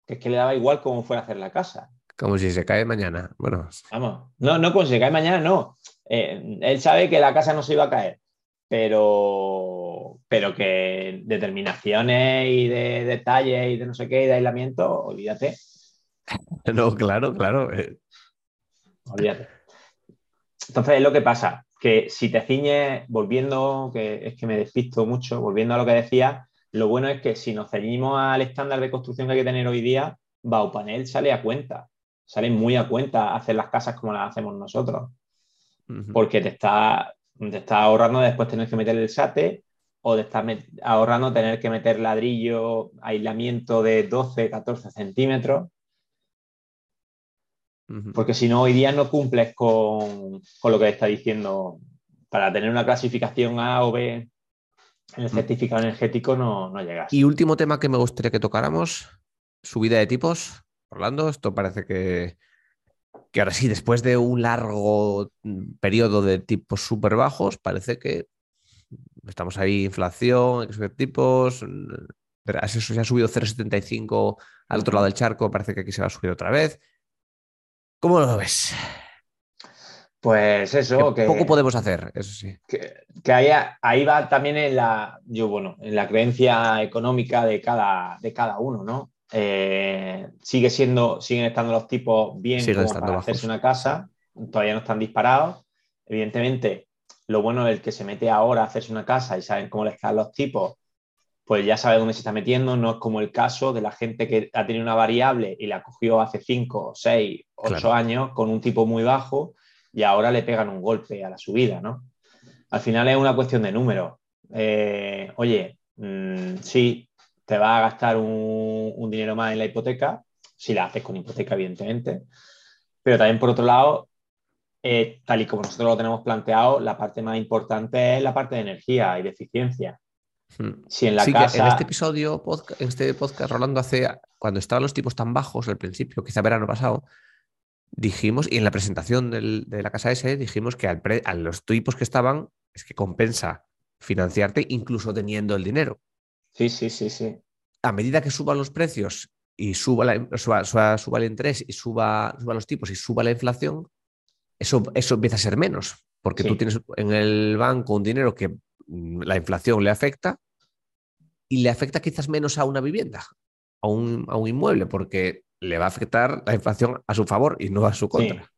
que es que le daba igual cómo fuera a hacer la casa. Como si se cae mañana. Bueno. Vamos. No, no, como si se cae mañana, no. Eh, él sabe que la casa no se iba a caer, pero, pero que determinaciones y de detalles y de no sé qué y de aislamiento, olvídate. No, claro, claro. Eh. olvídate. Entonces es lo que pasa, que si te ciñes, volviendo, que es que me despisto mucho, volviendo a lo que decía, lo bueno es que si nos ceñimos al estándar de construcción que hay que tener hoy día, Baupanel sale a cuenta, sale muy a cuenta hacer las casas como las hacemos nosotros, porque te está, te está ahorrando después tener que meter el SATE o de estar ahorrando tener que meter ladrillo, aislamiento de 12, 14 centímetros. Porque si no, hoy día no cumples con, lo que está diciendo. Para tener una clasificación A o B en el certificado energético no, no llegas. Y último tema que me gustaría que tocáramos, subida de tipos. Orlando, esto parece que, que ahora sí, después de un largo periodo de tipos súper bajos, parece que Estamos ahí, inflación, tipos. Eso se ha subido 0,75 al otro lado del charco, parece que aquí se va a subir otra vez. ¿Cómo lo ves? Pues eso, que, poco podemos hacer, eso sí. Que, ahí va también en la, yo, bueno, en la creencia económica de cada, de cada uno, ¿no? Eh, sigue siendo, siguen estando los tipos bien para hacerse una casa, todavía no están disparados. Evidentemente, lo bueno es el que se mete ahora a hacerse una casa y saben cómo le están los tipos, pues ya sabe dónde se está metiendo. No es como el caso de la gente que ha tenido una variable y la cogió hace 5, 6, 8 años con un tipo muy bajo y ahora le pegan un golpe a la subida, ¿no? Al final es una cuestión de números. Eh, oye, mm, sí, te va a gastar un, un dinero más en la hipoteca, si la haces con hipoteca, evidentemente, pero también por otro lado, eh, tal y como nosotros lo tenemos planteado, la parte más importante es la parte de energía y de eficiencia. Hmm. Si en la casa... en este episodio, en este podcast, Rolando, hace, cuando estaban los tipos tan bajos al principio, quizá verano pasado, dijimos, y en la presentación de la casa S, dijimos que a los tipos que estaban, es que compensa financiarte incluso teniendo el dinero. Sí, sí, sí, sí. A medida que suban los precios y suba, la, suba, el interés y suba, suba los tipos y suba la inflación, eso, eso empieza a ser menos, porque tú tienes en el banco un dinero que la inflación le afecta y le afecta quizás menos a una vivienda, a un, inmueble, porque le va a afectar la inflación a su favor y no a su contra.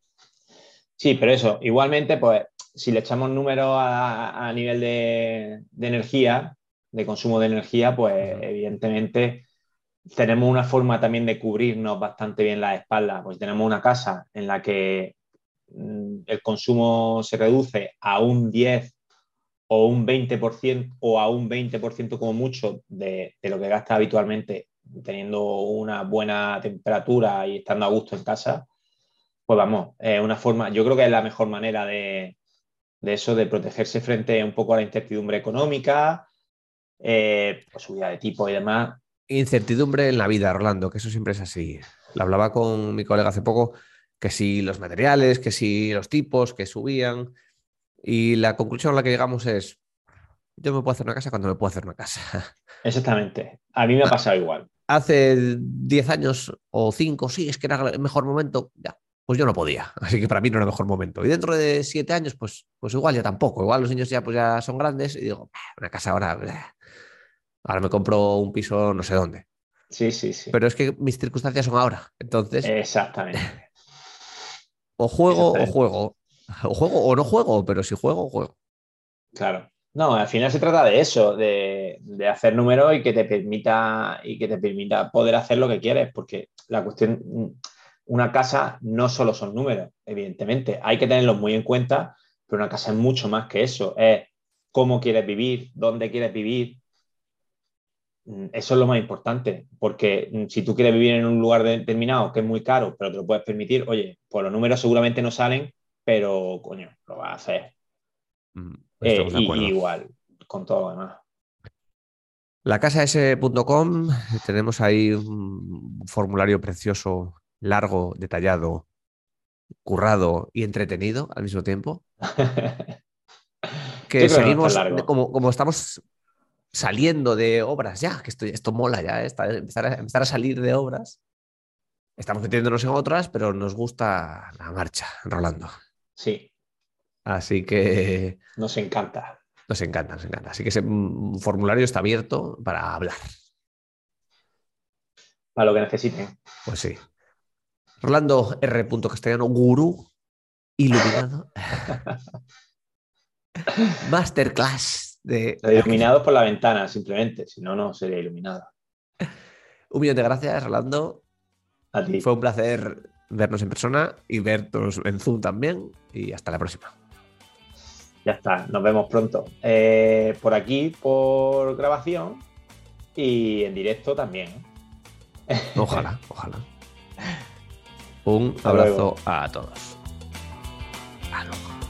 Sí, pero eso, igualmente, pues si le echamos números a, nivel de, energía, de consumo de energía, pues evidentemente tenemos una forma también de cubrirnos bastante bien la espalda. Pues tenemos una casa en la que Mm, el consumo se reduce a un 10 o un 20% o a un 20% como mucho de, lo que gasta habitualmente teniendo una buena temperatura y estando a gusto en casa, pues vamos, es una forma, yo creo que es la mejor manera de, eso, de protegerse frente un poco a la incertidumbre económica, eh, pues subida de tipo y demás. Incertidumbre en la vida, Rolando, que eso siempre es así. Lo hablaba con mi colega hace poco que si los materiales, que si los tipos que subían. Y la conclusión a la que llegamos es, yo me puedo hacer una casa cuando me puedo hacer una casa. Exactamente. A mí me ha pasado igual. Hace 10 años o 5, sí, es que era el mejor momento, ya, pues yo no podía. Así que para mí no era el mejor momento. Y dentro de 7 años, pues, pues igual ya tampoco. Igual los niños ya, pues ya son grandes y digo, una casa ahora, ahora me compro un piso no sé dónde. Sí, sí, sí. Pero es que mis circunstancias son ahora. Entonces. Exactamente. O juego o juego. O juego o no juego, pero si juego, juego. Claro. No, al final se trata de eso, de, hacer números y que te permita y que te permita poder hacer lo que quieres, porque la cuestión, una casa no solo son números, evidentemente, hay que tenerlos muy en cuenta, pero una casa es mucho más que eso, es cómo quieres vivir, dónde quieres vivir, Mm, eso es lo más importante, porque mm, si tú quieres vivir en un lugar determinado que es muy caro, pero te lo puedes permitir, oye, pues los números seguramente no salen, pero coño, lo vas a hacer. Mm, eh, igual, con todo lo demás. La casa S.com, tenemos ahí un formulario precioso, largo, detallado, currado y entretenido al mismo tiempo. que seguimos, como, como estamos saliendo de obras ya, que esto, esto mola ya, está, empezar, a, empezar a salir de obras. Estamos metiéndonos en otras, pero nos gusta la marcha, Rolando. Sí. Así que... Nos encanta. Nos encanta, nos encanta. Así que ese mm, formulario está abierto para hablar. Para lo que necesiten. Pues sí. Rolando R. Castellano, gurú iluminado. Masterclass de. Iluminados por la ventana, simplemente. Si no, no sería iluminado. Un millón de gracias, Rolando. A ti. Fue un placer vernos en persona y vernos en Zoom también. Y hasta la próxima. Ya está, nos vemos pronto. Eh, por aquí, por grabación y en directo también. Ojalá, ojalá. Un abrazo a todos. A luego.